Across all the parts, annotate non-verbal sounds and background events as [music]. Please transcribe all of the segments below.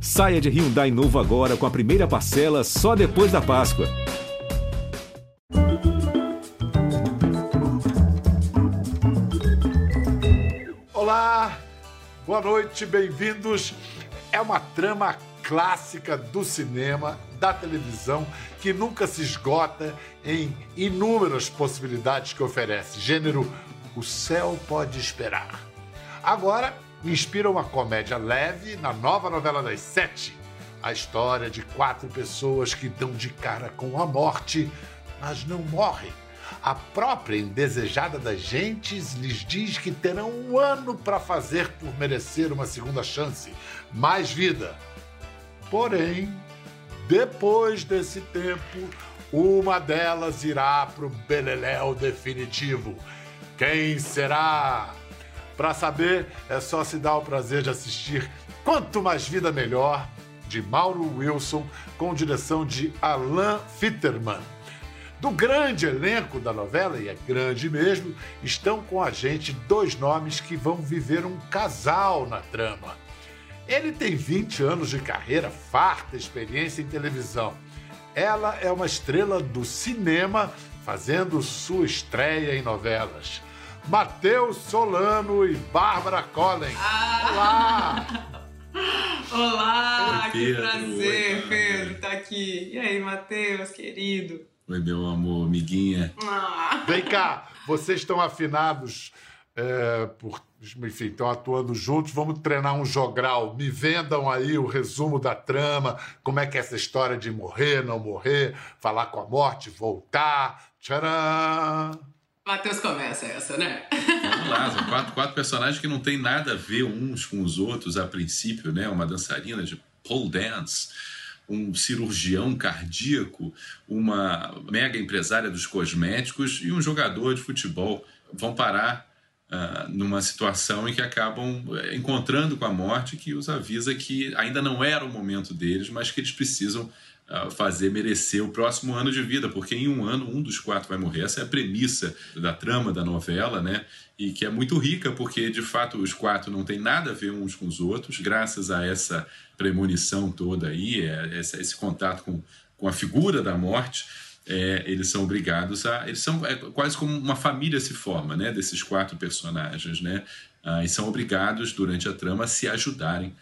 Saia de Hyundai novo agora com a primeira parcela só depois da Páscoa. Olá, boa noite, bem-vindos. É uma trama clássica do cinema, da televisão, que nunca se esgota em inúmeras possibilidades que oferece. Gênero O Céu Pode Esperar. Agora, inspira uma comédia leve na nova novela das sete. A história de quatro pessoas que dão de cara com a morte, mas não morrem. A própria indesejada das gentes lhes diz que terão um ano para fazer por merecer uma segunda chance, mais vida. Porém, depois desse tempo, uma delas irá para o beleléu definitivo. Quem será? Para saber, é só se dar o prazer de assistir Quanto Mais Vida Melhor, de Mauro Wilson, com direção de Alain Fitterman. Do grande elenco da novela, e é grande mesmo, estão com a gente dois nomes que vão viver um casal na trama. Ele tem 20 anos de carreira, farta experiência em televisão. Ela é uma estrela do cinema, fazendo sua estreia em novelas. Matheus Solano e Bárbara Collen. Ah. Olá! Olá, Oi, que prazer, Oi, Pedro, estar tá aqui. E aí, Matheus, querido? Oi, meu amor, amiguinha. Ah. Vem cá, vocês estão afinados é, por, enfim, estão atuando juntos. Vamos treinar um jogral. Me vendam aí o resumo da trama, como é que é essa história de morrer, não morrer, falar com a morte, voltar. Tcharam! Matheus começa essa, né? Vamos lá, são quatro, quatro personagens que não têm nada a ver uns com os outros a princípio, né? Uma dançarina de pole dance, um cirurgião cardíaco, uma mega empresária dos cosméticos e um jogador de futebol vão parar uh, numa situação em que acabam eh, encontrando com a morte que os avisa que ainda não era o momento deles, mas que eles precisam fazer merecer o próximo ano de vida, porque em um ano um dos quatro vai morrer. Essa é a premissa da trama da novela, né? E que é muito rica, porque de fato os quatro não têm nada a ver uns com os outros, graças a essa premonição toda aí, é, esse, contato com, com a figura da morte. É, eles são obrigados a. Eles são é, quase como uma família se forma, né? Desses quatro personagens, né? Ah, e são obrigados, durante a trama, a se ajudarem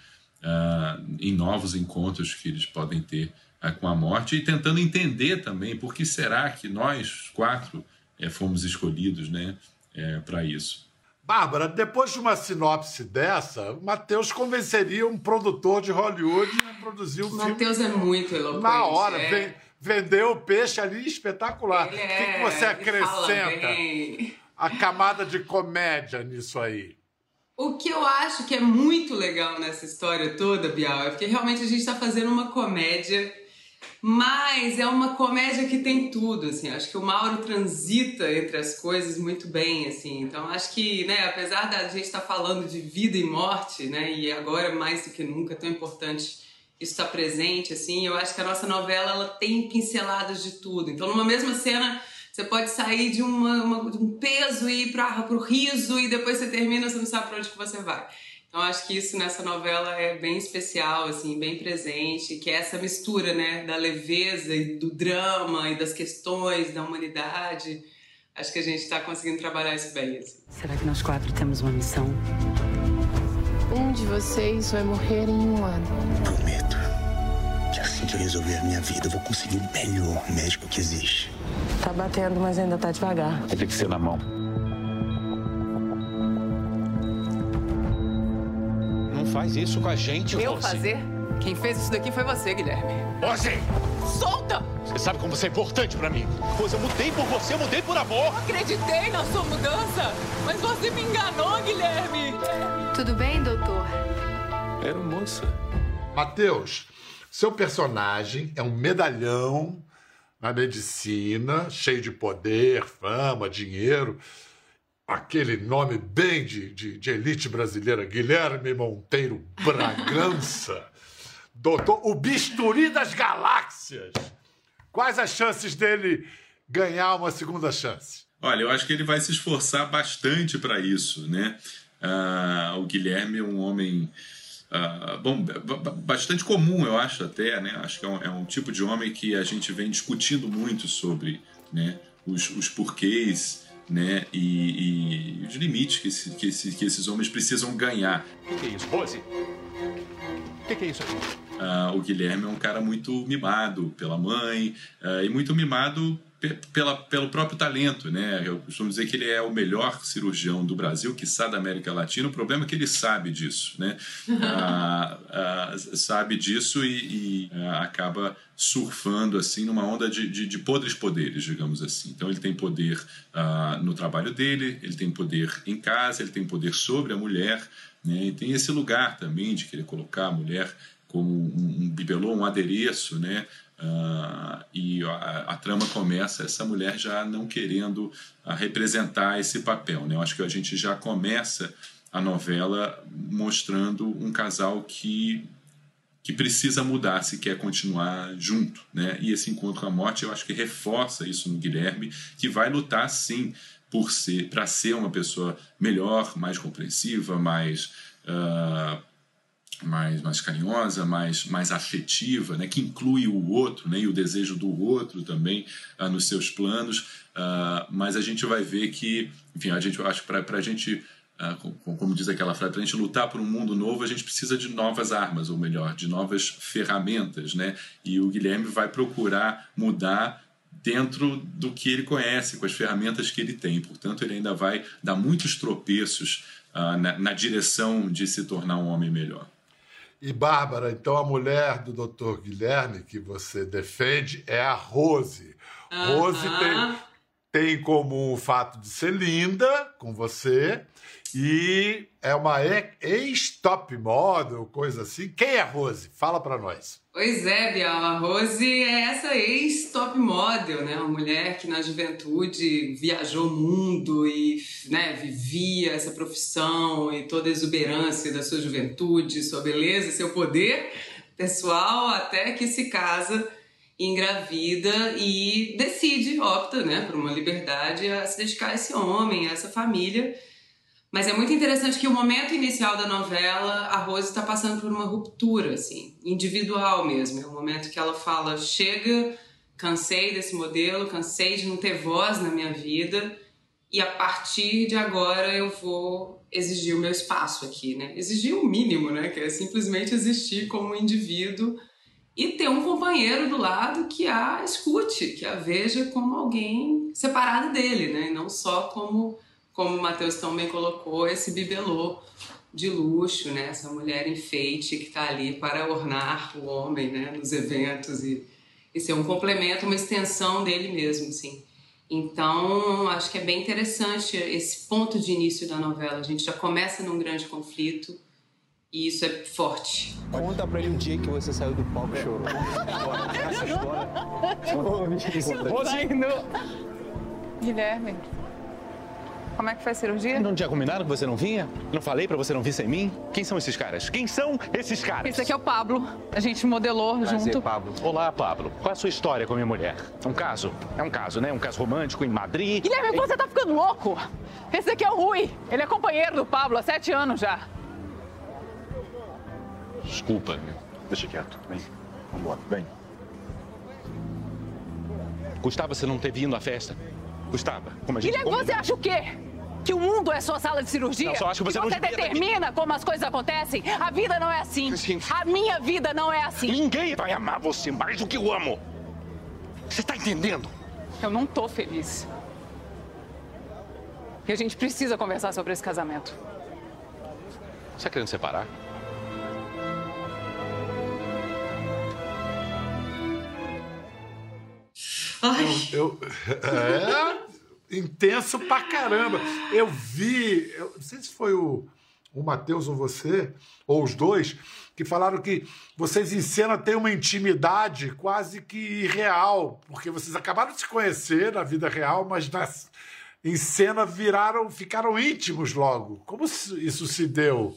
ah, em novos encontros que eles podem ter com a morte e tentando entender também por que será que nós quatro é, fomos escolhidos né, é, para isso. Bárbara, depois de uma sinopse dessa, Matheus convenceria um produtor de Hollywood a produzir um filme. Matheus é muito eloquente. Na hora, é. vem, vendeu o peixe ali espetacular. Ele o que, é, que você acrescenta? A camada de comédia nisso aí. O que eu acho que é muito legal nessa história toda, Bial, é porque realmente a gente está fazendo uma comédia mas é uma comédia que tem tudo, assim. Acho que o Mauro transita entre as coisas muito bem, assim. Então acho que, né, apesar da gente estar tá falando de vida e morte, né, e agora mais do que nunca é tão importante isso estar tá presente, assim, eu acho que a nossa novela ela tem pinceladas de tudo. Então numa mesma cena você pode sair de, uma, uma de um peso e ir para o riso e depois você termina, você não sabe para onde que você vai. Então acho que isso nessa novela é bem especial, assim, bem presente, que é essa mistura, né, da leveza e do drama e das questões da humanidade. Acho que a gente está conseguindo trabalhar isso bem. Assim. Será que nós quatro temos uma missão? Um de vocês vai morrer em um ano. Prometo que assim que eu resolver a minha vida, eu vou conseguir o melhor médico que existe. Tá batendo, mas ainda tá devagar. Tem que ser na mão. faz isso com a gente, Eu fazer? Quem fez isso daqui foi você, Guilherme. Você! Solta! Você sabe como você é importante pra mim. Pois eu mudei por você, eu mudei por amor. Eu acreditei na sua mudança, mas você me enganou, Guilherme. Tudo bem, doutor? Era moça. Matheus, seu personagem é um medalhão na medicina, cheio de poder, fama, dinheiro aquele nome bem de, de, de, elite brasileira, Guilherme Monteiro Bragança, [laughs] doutor, o bisturi das galáxias. Quais as chances dele ganhar uma segunda chance? Olha, eu acho que ele vai se esforçar bastante para isso, né? Ah, o Guilherme é um homem Uh, bom, bastante comum, eu acho até, né? Acho que é um, é um, tipo de homem que a gente vem discutindo muito sobre, né? Os, os porquês, né? E, e os limites que, esse, que, esse, que, esses homens precisam ganhar. O que, é isso, Rose? O que, que, é isso aqui? Uh, o Guilherme é um cara muito mimado pela mãe uh, e muito mimado pela, pelo próprio talento, né? Eu costumo dizer que ele é o melhor cirurgião do Brasil, que sabe da América Latina. O problema é que ele sabe disso, né? [laughs] ah, ah, sabe disso e, e ah, acaba surfando assim numa onda de, de, de, podres poderes, digamos assim. Então ele tem poder ah, no trabalho dele, ele tem poder em casa, ele tem poder sobre a mulher, né? E tem esse lugar também de querer colocar a mulher como um, um bibelô, um adereço, né? Uh, e a, a, trama começa essa mulher já não querendo uh, representar esse papel. Né? Eu acho que a gente já começa a novela mostrando um casal que que precisa mudar se quer continuar junto, né? E esse encontro com a morte, eu acho que reforça isso no Guilherme, que vai lutar sim por ser, para ser uma pessoa melhor, mais compreensiva, mais uh, mais, mais carinhosa, mais, mais afetiva, né, que inclui o outro né, e o desejo do outro também uh, nos seus planos. Uh, mas a gente vai ver que, enfim, a gente, acho que para a gente, como, como diz aquela frase, para a gente lutar por um mundo novo, a gente precisa de novas armas, ou melhor, de novas ferramentas. Né? E o Guilherme vai procurar mudar dentro do que ele conhece, com as ferramentas que ele tem. Portanto, ele ainda vai dar muitos tropeços na, na direção de se tornar um homem melhor. E Bárbara, então a mulher do Dr. Guilherme que você defende é a Rose. Rose tem, tem em comum o fato de ser linda com você e é uma ex-top model, coisa assim. Quem é Rose? Fala para nós. Pois é, Bial, a Rose é essa ex-top model, né? Uma mulher que na juventude viajou o mundo e né, vivia essa profissão e toda a exuberância da sua juventude, sua beleza, seu poder pessoal, até que se casa, engravida e decide, opta, né, por uma liberdade a se dedicar a esse homem, a essa família mas é muito interessante que o momento inicial da novela, a Rose está passando por uma ruptura, assim, individual mesmo. É o momento que ela fala: chega, cansei desse modelo, cansei de não ter voz na minha vida, e a partir de agora eu vou exigir o meu espaço aqui, né? Exigir o mínimo, né? Que é simplesmente existir como indivíduo e ter um companheiro do lado que a escute, que a veja como alguém separado dele, né? E não só como como o Matheus também colocou, esse bibelô de luxo, né? Essa mulher enfeite que está ali para ornar o homem, né? Nos eventos e, e ser um complemento, uma extensão dele mesmo, sim. Então, acho que é bem interessante esse ponto de início da novela. A gente já começa num grande conflito e isso é forte. Conta pra ele um dia que você saiu do palco e chorou. [laughs] Essa história. Guilherme. Como é que foi a cirurgia? Não tinha combinado que você não vinha? Não falei pra você não vir sem mim? Quem são esses caras? Quem são esses caras? Esse aqui é o Pablo. A gente modelou Prazer, junto. Pablo. Olá, Pablo. Qual é a sua história com a minha mulher? Um caso? É um caso, né? Um caso romântico em Madrid. Guilherme, você tá ficando louco? Esse aqui é o Rui. Ele é companheiro do Pablo há sete anos já. Desculpa. Deixa quieto. Vem. Vambora. Vem. Gustavo, você não ter vindo à festa? Gustavo, como a gente... Guilherme, você acha o quê? Que o mundo é sua sala de cirurgia? Não, só acho que você, que você determina como as coisas acontecem? A vida não é assim. A minha vida não é assim. Ninguém vai amar você mais do que eu amo. Você tá entendendo? Eu não tô feliz. E a gente precisa conversar sobre esse casamento. Você tá querendo separar? Ai. Eu, eu, é, intenso pra caramba. Eu vi, eu, não sei se foi o, o Matheus ou você, ou os dois, que falaram que vocês em cena têm uma intimidade quase que irreal, porque vocês acabaram de se conhecer na vida real, mas nas, em cena viraram, ficaram íntimos logo. Como isso se deu?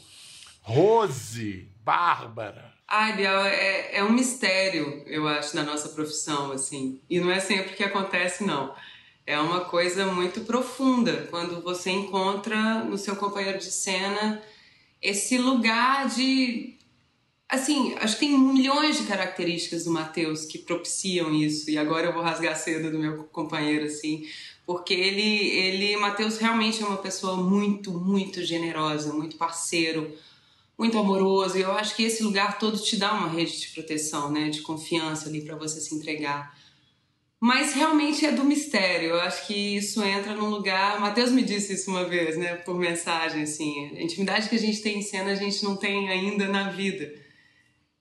Rose, Bárbara. Ai, Biel, é, é um mistério, eu acho, na nossa profissão, assim. E não é sempre que acontece, não é uma coisa muito profunda quando você encontra no seu companheiro de cena esse lugar de Assim, acho que tem milhões de características do Matheus que propiciam isso. E agora eu vou rasgar a seda do meu companheiro, assim. Porque ele, ele Matheus realmente é uma pessoa muito, muito generosa, muito parceiro, muito amoroso. E eu acho que esse lugar todo te dá uma rede de proteção, né? De confiança ali para você se entregar. Mas realmente é do mistério. Eu acho que isso entra num lugar. O Matheus me disse isso uma vez, né? Por mensagem, assim. A intimidade que a gente tem em cena, a gente não tem ainda na vida.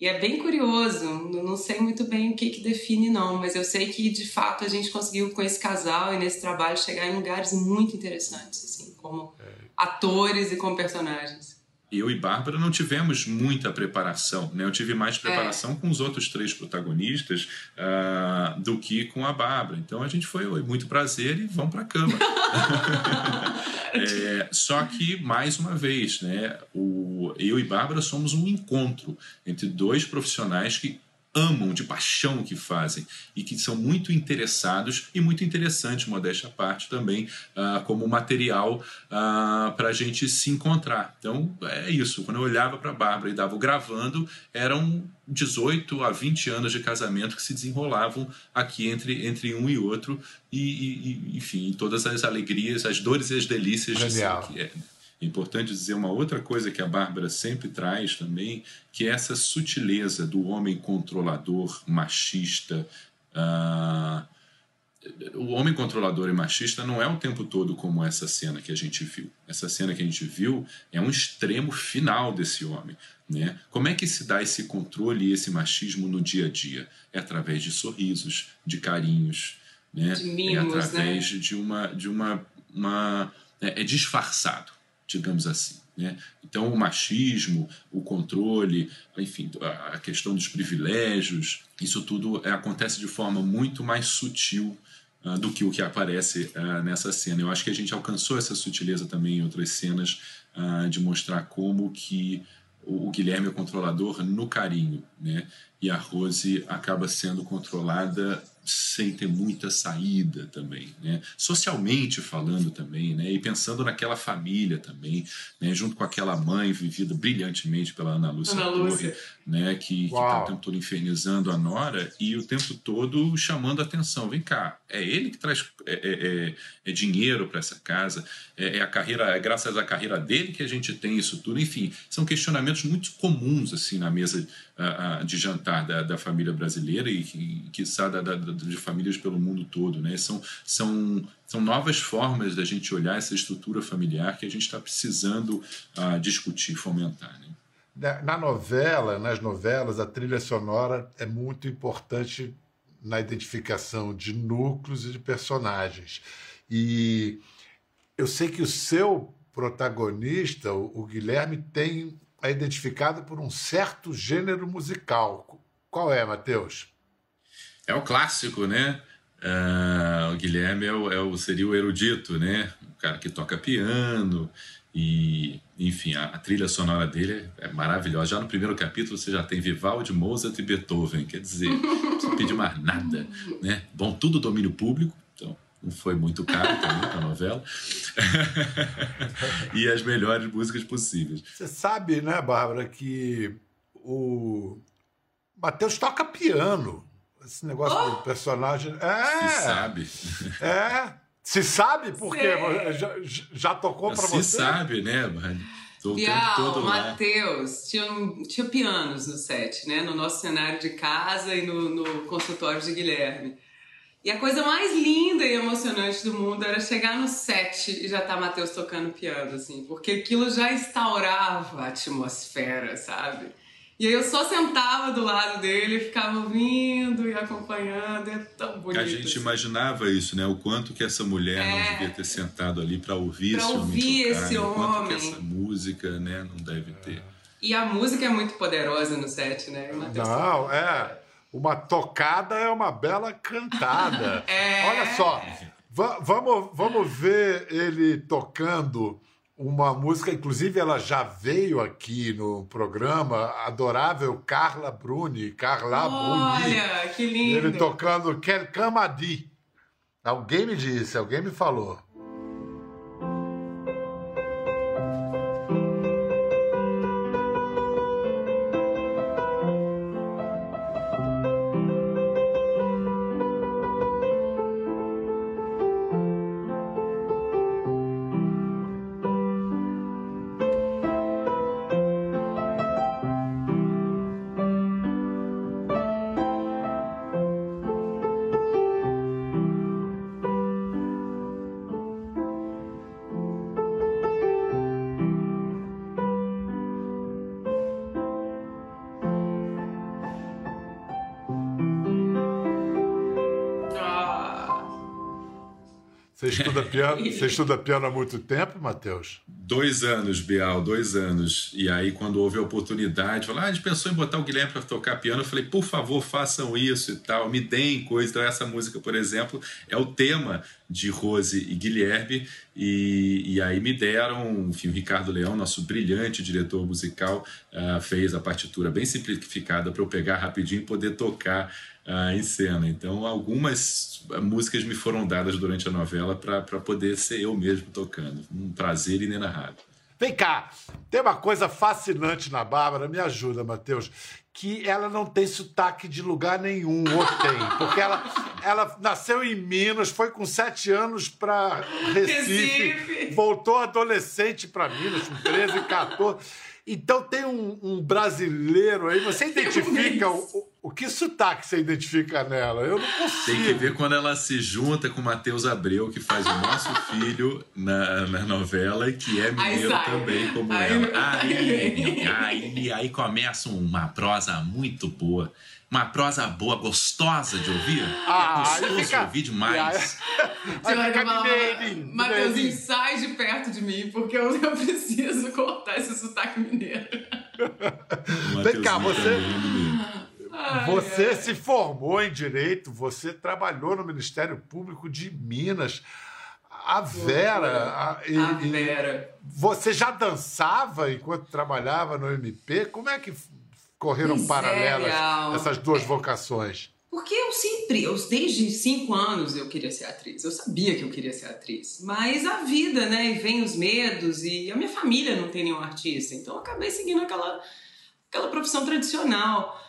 E é bem curioso. Não sei muito bem o que, que define, não. Mas eu sei que, de fato, a gente conseguiu, com esse casal e nesse trabalho, chegar em lugares muito interessantes, assim, como é. atores e como personagens eu e Bárbara não tivemos muita preparação, né? Eu tive mais preparação é. com os outros três protagonistas uh, do que com a Bárbara. Então a gente foi, muito prazer e vamos para a cama. [laughs] é, só que mais uma vez, né? O, eu e Bárbara somos um encontro entre dois profissionais que amam de paixão o que fazem e que são muito interessados e muito interessantes, modéstia à parte, também uh, como material uh, ah, para a gente se encontrar. Então é isso. Quando eu olhava para a Bárbara e dava o gravando, eram 18 a 20 anos de casamento que se desenrolavam aqui entre, entre um e outro, e, e enfim, todas as alegrias, as dores e as delícias Genial. de ser que é. É importante dizer uma outra coisa que a Bárbara sempre traz também, que é essa sutileza do homem controlador, machista. Uh, o homem controlador e machista não é o tempo todo como essa cena que a gente viu. Essa cena que a gente viu é um extremo final desse homem. Né? Como é que se dá esse controle e esse machismo no dia a dia? É através de sorrisos, de carinhos, né? de mimos, é através né? de uma, de uma, uma é, é disfarçado digamos assim. Né? Então, o machismo, o controle, enfim, a questão dos privilégios, isso tudo é, acontece de forma muito mais sutil uh, do que o que aparece uh, nessa cena. Eu acho que a gente alcançou essa sutileza também em outras cenas uh, de mostrar como que o, o Guilherme é controlador no carinho, né? e a Rose acaba sendo controlada sem ter muita saída também, né? Socialmente falando também, né? E pensando naquela família também, né? Junto com aquela mãe vivida brilhantemente pela Ana Lúcia Ana Torre, né? Que está o tempo todo infernizando a Nora e o tempo todo chamando a atenção. Vem cá, é ele que traz é, é, é, é dinheiro para essa casa, é, é, a carreira, é graças à carreira dele que a gente tem isso tudo. Enfim, são questionamentos muito comuns assim na mesa de jantar da, da família brasileira e, e quiçá da, da, de famílias pelo mundo todo. Né? São, são, são novas formas da gente olhar essa estrutura familiar que a gente está precisando uh, discutir, fomentar. Né? Na novela, nas novelas, a trilha sonora é muito importante na identificação de núcleos e de personagens. E eu sei que o seu protagonista, o Guilherme, tem é identificado por um certo gênero musical. Qual é, Matheus? É o clássico, né? Uh, o Guilherme é o, é o, seria o erudito, né? O cara que toca piano e, enfim, a, a, trilha sonora dele é maravilhosa. Já no primeiro capítulo você já tem Vivaldi, Mozart e Beethoven. Quer dizer, [laughs] não precisa pedir mais nada, né? Bom, tudo domínio público, foi muito caro também a novela. [laughs] e as melhores músicas possíveis. Você sabe, né, Bárbara, que o Matheus toca piano. Esse negócio oh! do personagem. É! Se sabe. É. Se sabe, porque já, já, tocou para você? Se sabe, né, mano? Bial, Matheus, tinha, tinha pianos no set, né? No nosso cenário de casa e no, no consultório de Guilherme. E a coisa mais linda e emocionante do mundo era chegar no set e já tá Matheus tocando piano, assim, porque aquilo já instaurava a atmosfera, sabe? E aí eu só sentava do lado dele, ficava ouvindo e acompanhando, é tão bonito. A gente assim. imaginava isso, né? O quanto que essa mulher é... não devia ter sentado ali para ouvir, pra esse, ouvir homem tocar, esse o homem. quanto que essa música, né, não deve ter. E a música é muito poderosa no set, né? Não, é uma tocada é uma bela cantada. [laughs] É. Olha só, vamos, vamos ver ele tocando uma música, inclusive ela já veio aqui no programa, adorável Carla Bruni, Carla Olha, Bruni. Olha, que lindo. Ele tocando Quelqu'un m'a dit. Alguém me disse, alguém me falou. Estuda piano, [laughs] você estuda piano há muito tempo, Matheus? Dois anos, Bial, dois anos. E aí, quando houve a oportunidade, falaram, ah, a gente pensou em botar o Guilherme para tocar piano. Eu falei, por favor, façam isso e tal, me deem coisa. Então, essa música, por exemplo, é o tema de Rose e Guilherme. E, e aí me deram, enfim, o Ricardo Leão, nosso brilhante diretor musical, uh, fez a partitura bem simplificada para eu pegar rapidinho e poder tocar uh, em cena. Então, algumas músicas me foram dadas durante a novela para poder ser eu mesmo tocando. Um prazer inenarrável. Vem cá, tem uma coisa fascinante na Bárbara, me ajuda, Matheus, que ela não tem sotaque de lugar nenhum, ou tem, porque ela, ela nasceu em Minas, foi com sete anos para Recife, Recife, voltou adolescente para Minas, com 13, 14. Então tem um, um brasileiro aí, você identifica o, o que sotaque você identifica nela? Eu não consigo. Tem que ver quando ela se junta com o Matheus Abreu, que faz o nosso [laughs] filho na, na novela e que é mineiro também, como aí, ela. [laughs] Aí, aí, aí começa uma prosa muito boa uma prosa boa, gostosa de ouvir. Ah, é gostoso fica... ouvir demais. [laughs] Você vai falar, Matheusinho, sai de perto de mim, porque eu, eu preciso cortar esse sotaque mineiro. Vem cá, você... você se formou em Direito, você trabalhou no Ministério Público de Minas. A Vera. A, e, a Vera. você já dançava enquanto trabalhava no MP? Como é que correram pois paralelas essas duas é, vocações? Porque eu sempre, eu, desde cinco anos eu queria ser atriz. Eu sabia que eu queria ser atriz. Mas a vida, né? E vem os medos e a minha família não tem nenhum artista. Então eu acabei seguindo aquela, aquela profissão tradicional.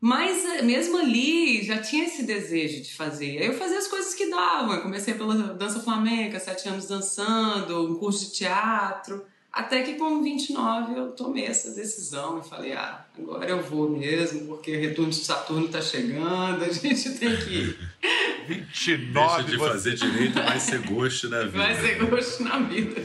Mas eh, mesmo ali já tinha esse desejo de fazer. Aí eu fazia as coisas que davam. Eu comecei pela dança flamenca, sete anos dançando, um curso de teatro. Até que com 29 eu tomei essa decisão e falei, ah, agora eu vou mesmo, porque o retorno de Saturno está chegando, a gente tem que ir. [laughs] 29 Deixa de você... fazer direito, vai ser gosto na vida. Vai ser gosto na vida.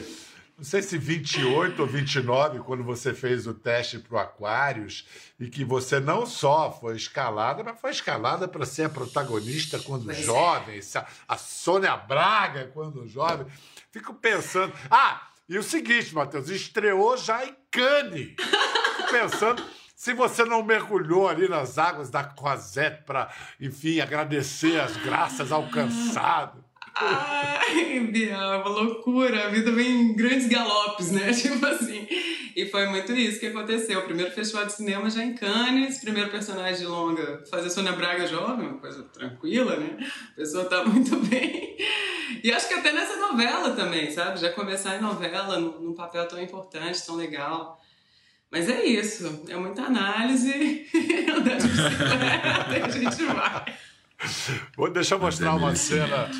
Não sei se 28 ou 29, quando você fez o teste para o Aquários, e que você não só foi escalada, mas foi escalada para ser a protagonista quando pois é. jovem, é. a Sônia Braga quando jovem. Fico pensando. Ah! E o seguinte, Matheus, estreou já em Cannes. Pensando se você não mergulhou ali nas águas da Croisette para, enfim, agradecer as graças alcançadas. Ai, é uma loucura. A vida vem em grandes galopes, né? [laughs] Tipo assim. E foi muito isso que aconteceu. O primeiro festival de cinema já em Cannes, primeiro personagem de longa, fazer Sônia Braga jovem, uma coisa tranquila, né? A pessoa tá muito [laughs] bem. E acho que até nessa novela também, sabe? Já começar em novela, num papel tão importante, tão legal. Mas é isso, é muita análise, [laughs] andar de bicicleta, a gente vai. Vou deixar eu mostrar uma cena,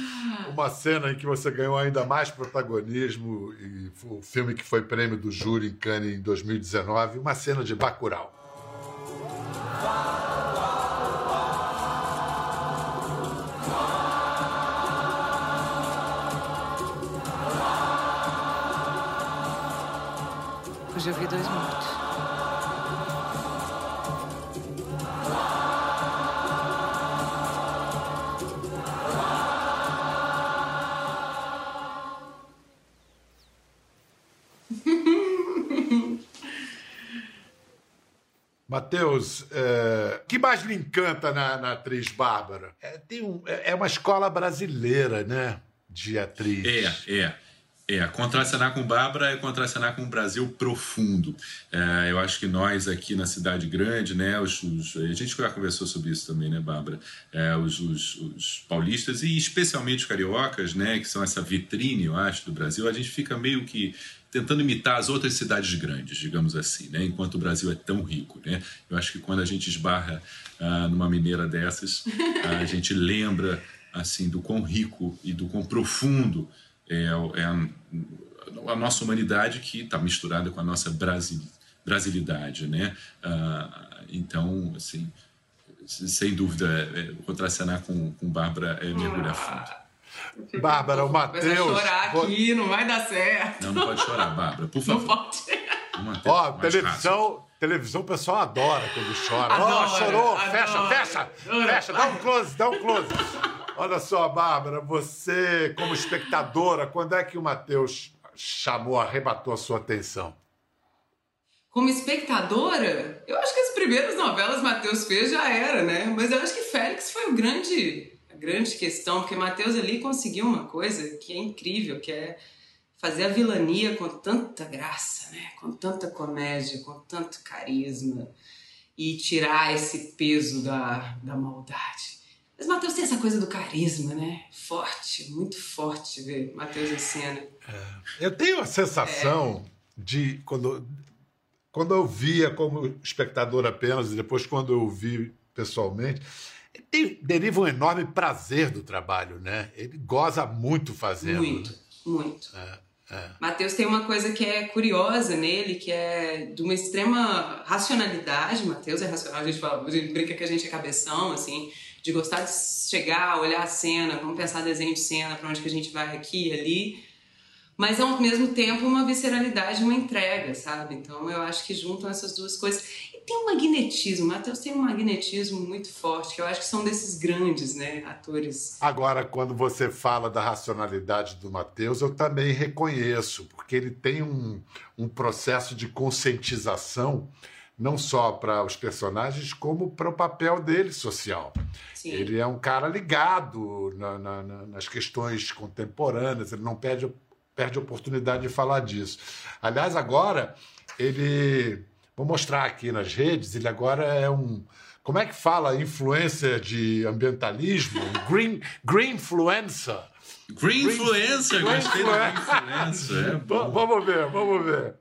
uma cena em que você ganhou ainda mais protagonismo e o filme que foi prêmio do júri em Cannes em 2019, uma cena de Bacurau. Hoje eu vi dois mortos. [laughs] Matheus, é, o que mais lhe encanta na, na atriz Bárbara? É, tem um, é, é uma escola brasileira, né? De atriz. É, é. É, contracenar com Bárbara é contracenar com um Brasil profundo. É, eu acho que nós aqui na cidade grande, né, os, os, a gente já conversou sobre isso também, né, Bárbara? É, os, os, os, paulistas e especialmente os cariocas, né, que são essa vitrine, eu acho, do Brasil, a gente fica meio que tentando imitar as outras cidades grandes, digamos assim, né? enquanto o Brasil é tão rico. Né? Eu acho que quando a gente esbarra ah, numa mineira dessas, a [laughs] gente lembra assim do quão rico e do quão profundo é, é a, a, nossa humanidade que está misturada com a nossa brasil, brasilidade. Né? Ah, então, assim, sem dúvida, é, contracenar com, com Bárbara é mergulhar fundo. Bárbara, o Matheus. chorar aqui, não vai dar certo. Não, não pode chorar, Bárbara, por favor. Não pode. Ó, televisão, televisão o pessoal adora quando chora. Ó, oh, chorou, adora, fecha, fecha, adora. fecha, dá um close, dá um close. Olha só, Bárbara, você, como espectadora, quando é que o Matheus chamou, arrebatou a sua atenção? Como espectadora, eu acho que as primeiras novelas Matheus fez já era, né? Mas eu acho que Félix foi o grande, a grande questão, porque Matheus ali conseguiu uma coisa que é incrível, que é fazer a vilania com tanta graça, né? Com tanta comédia, com tanto carisma e tirar esse peso da, da maldade. Mas Matheus tem essa coisa do carisma, né? Forte, muito forte ver Matheus em cena. É. Eu tenho a sensação é. de quando quando eu via como espectador apenas e depois quando eu vi pessoalmente, ele deriva um enorme prazer do trabalho, né? Ele goza muito fazendo. Muito, muito. É, é. Matheus tem uma coisa que é curiosa nele, que é de uma extrema racionalidade. Matheus é racional, a gente, fala, a gente brinca que a gente é cabeção, assim, de gostar de chegar, olhar a cena, vamos pensar desenho de cena, para onde que a gente vai aqui ali mas ao mesmo tempo uma visceralidade, uma entrega, sabe? Então eu acho que juntam essas duas coisas. E tem um magnetismo, Matheus tem um magnetismo muito forte, que eu acho que são desses grandes, né, atores. Agora, quando você fala da racionalidade do Matheus, eu também reconheço, porque ele tem um, um processo de conscientização não só para os personagens, como para o papel dele social. Sim. Ele é um cara ligado na, na, nas questões contemporâneas, ele não perde perde a oportunidade de falar disso. Aliás, agora ele. Vou mostrar aqui nas redes, ele agora é um. Como é que fala influência de ambientalismo? Green, green influencer. Green, green influencer, gostei da influencer. É vamos ver, vamos ver.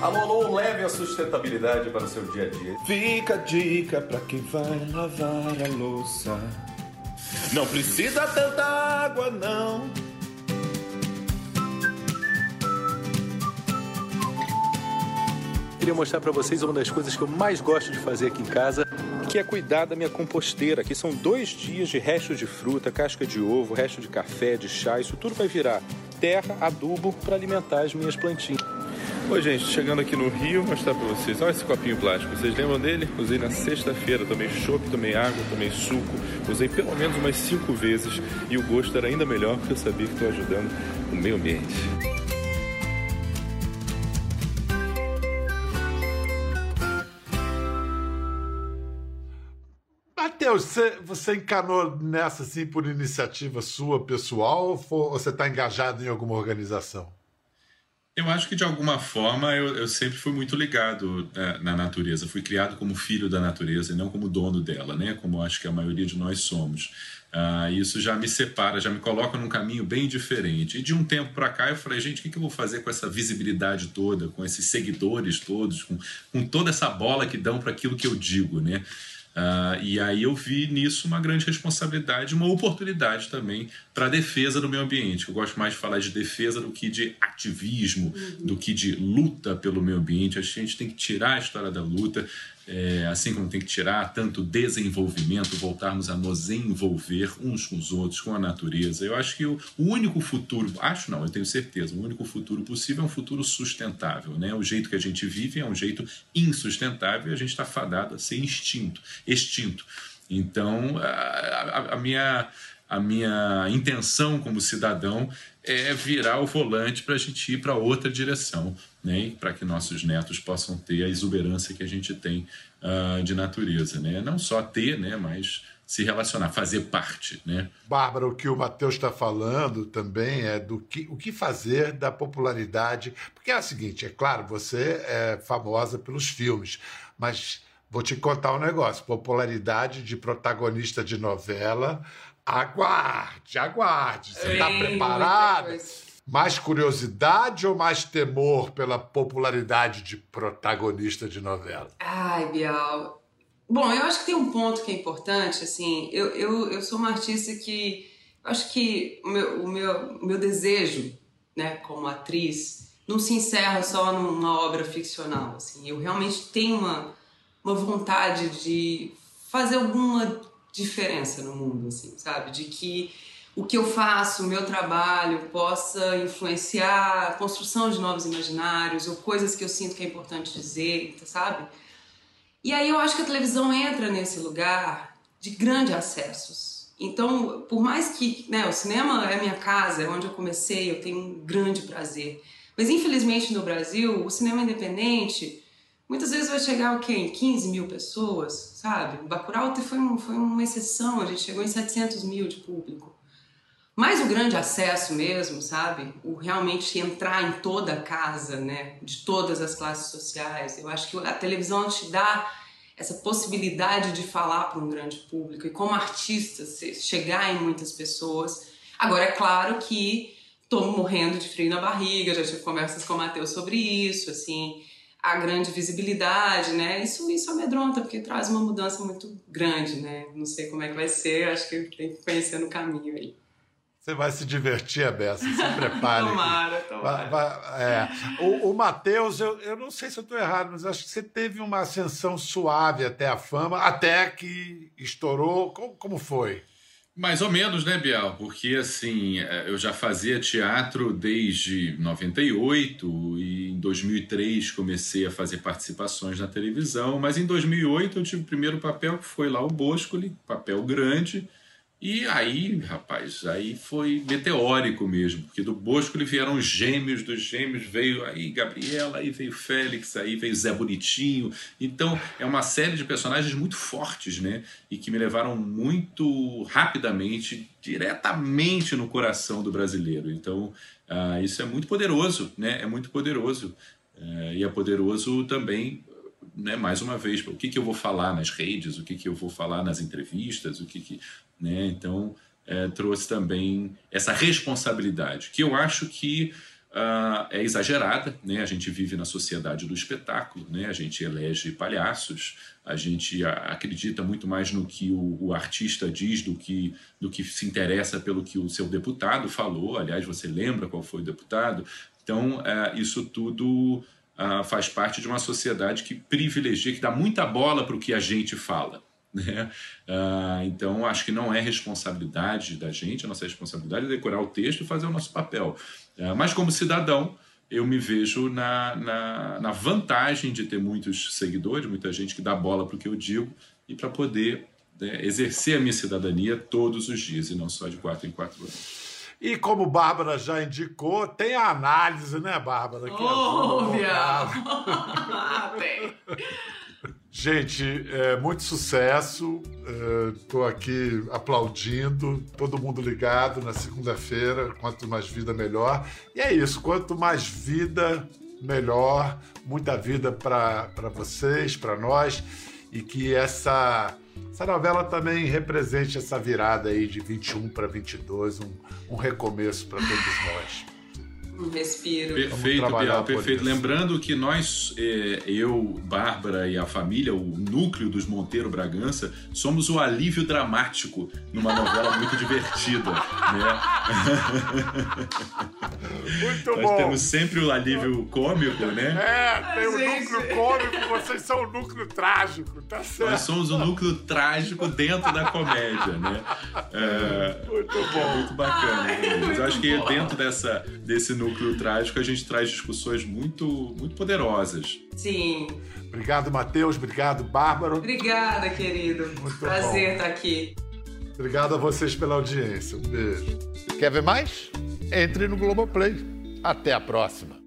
Alô, alô, leve a sustentabilidade para o seu dia a dia. Fica a dica para quem vai lavar a louça. Não precisa tanta água, não. queria mostrar para vocês uma das coisas que eu mais gosto de fazer aqui em casa, que é cuidar da minha composteira. Aqui são dois dias de restos de fruta, casca de ovo, resto de café, de chá. Isso tudo vai virar terra, adubo para alimentar as minhas plantinhas. Oi, gente, chegando aqui no Rio, mostrar para vocês. Olha esse copinho plástico. Vocês lembram dele? Usei na sexta-feira. Tomei chopp, tomei água, tomei suco. Usei pelo menos umas cinco vezes e o gosto era ainda melhor porque eu sabia que estou ajudando o meio ambiente. Matheus, você, você encanou nessa assim por iniciativa sua pessoal ou, você está engajado em alguma organização? Eu acho que de alguma forma eu, eu sempre fui muito ligado né, na natureza. Fui criado como filho da natureza e não como dono dela, né? Como acho que a maioria de nós somos. Uh, isso já me separa, já me coloca num caminho bem diferente. E de um tempo para cá eu falei, gente, o que, que eu vou fazer com essa visibilidade toda, com esses seguidores todos, com, com toda essa bola que dão para aquilo que eu digo, né? Uh, e aí eu vi nisso uma grande responsabilidade, uma oportunidade também para a defesa do meio ambiente. Eu gosto mais de falar de defesa do que de ativismo, uhum. do que de luta pelo meio ambiente. Acho que a gente tem que tirar a história da luta, é, assim como tem que tirar tanto desenvolvimento, voltarmos a nos envolver uns com os outros, com a natureza. Eu acho que o, o, único futuro, acho não, eu tenho certeza, o único futuro possível é um futuro sustentável. Né? O jeito que a gente vive é um jeito insustentável e a gente está fadado a ser extinto, extinto. Então, a, a, minha a minha intenção como cidadão é virar o volante para a gente ir para outra direção, né? para que nossos netos possam ter a exuberância que a gente tem uh, de natureza. Né? Não só ter, né? mas se relacionar, fazer parte. Né? Bárbara, o que o Matheus está falando também é do que, o que fazer da popularidade. Porque é o seguinte, é claro, você é famosa pelos filmes, mas vou te contar um negócio: popularidade de protagonista de novela Aguarde, aguarde. Você está preparado? Mais curiosidade ou mais temor pela popularidade de protagonista de novela? Ai, Bial. Bom, eu acho que tem um ponto que é importante, assim, eu, eu, eu sou uma artista que acho que o meu, o meu, meu desejo, né, como atriz, não se encerra só numa obra ficcional, assim, eu realmente tenho uma, uma vontade de fazer alguma diferença no mundo, assim, sabe? De que o que eu faço, o meu trabalho, possa influenciar a construção de novos imaginários ou coisas que eu sinto que é importante dizer, sabe? E aí eu acho que a televisão entra nesse lugar de grandes acessos, Então, por mais que né, o cinema é minha casa, é onde eu comecei, eu tenho um grande prazer. Mas infelizmente no Brasil, o cinema independente muitas vezes vai chegar o quê? Em 15 mil pessoas, sabe? O Bacurau foi, um, foi uma exceção, a gente chegou em 700 mil de público. Mas o grande acesso mesmo, sabe? O realmente entrar em toda a casa, né? De todas as classes sociais. Eu acho que a televisão te dá essa possibilidade de falar para um grande público e como artista chegar em muitas pessoas. Agora é claro que estou morrendo de frio na barriga, já tive conversas com o Matheus sobre isso, assim, a grande visibilidade, né? Isso isso amedronta porque traz uma mudança muito grande, né? Não sei como é que vai ser, acho que tem que conhecer no caminho aí. Você vai se divertir, Abessa. Se prepare. [laughs] tomara, tomara. Vai, vai, é. O, o Matheus, eu, eu não sei se eu estou errado, mas acho que você teve uma ascensão suave até a fama, até que estourou. Como, como foi? Mais ou menos, né, Bial? Porque, assim, é, eu já fazia teatro desde 98 e em 2003 comecei a fazer participações na televisão, mas em 2008 eu tive o primeiro papel que foi lá o Boscoli, papel grande, e aí, rapaz, aí foi meteórico mesmo, porque do Bosco ele vieram os gêmeos, dos gêmeos veio aí Gabriela, aí veio Félix, aí veio Zé Bonitinho. Então, é uma série de personagens muito fortes, né? E que me levaram muito rapidamente, diretamente no coração do brasileiro. Então, uh, isso é muito poderoso, né? É muito poderoso. Uh, e é poderoso também né, mais uma vez, o que, que eu vou falar nas redes, o que, que eu vou falar nas entrevistas, o que, que né? Então, é, trouxe também essa responsabilidade, que eu acho que uh, é exagerada. Né? A gente vive na sociedade do espetáculo, né? a gente elege palhaços, a gente acredita muito mais no que o, o, artista diz do que, do que se interessa pelo que o seu deputado falou. Aliás, você lembra qual foi o deputado? Então, uh, isso tudo. Uh, faz parte de uma sociedade que privilegia, que dá muita bola para o que a gente fala. Né? Uh, então, acho que não é responsabilidade da gente, a nossa responsabilidade é decorar o texto e fazer o nosso papel. Uh, mas, como cidadão, eu me vejo na, na, na, vantagem de ter muitos seguidores, muita gente que dá bola para o que eu digo e para poder né, exercer a minha cidadania todos os dias e não só de quatro em quatro anos. E como Bárbara já indicou, tem a análise, né, Bárbara? Que oh, é [laughs] tem. Gente, é, muito sucesso. Estou é, aqui aplaudindo, todo mundo ligado na segunda-feira. Quanto mais vida, melhor. E é isso: quanto mais vida, melhor. Muita vida para vocês, para nós. E que essa, essa novela também represente essa virada aí de 21 para 22, um, um recomeço para todos nós. Um respiro. Perfeito, Bial, perfeito. Lembrando que nós, é, eu, Bárbara e a família, o núcleo dos Monteiro Bragança, somos o alívio dramático numa novela muito [laughs] divertida. Né? [laughs] Muito nós bom. temos sempre o alívio cômico, né? É, tem o gente. núcleo cômico, vocês são o núcleo trágico, tá certo? Nós somos o núcleo trágico dentro da comédia, né? É, muito bom. É muito bacana. Ai, Mas eu acho que dentro dessa, desse núcleo núcleo trágico, a gente traz discussões muito, muito poderosas. Sim. Obrigado, Matheus. Obrigado, Bárbara. Obrigada, querido. Muito Prazer bom. estar aqui. Obrigado a vocês pela audiência. Um beijo. Quer ver mais? Entre no Globoplay. Até a próxima.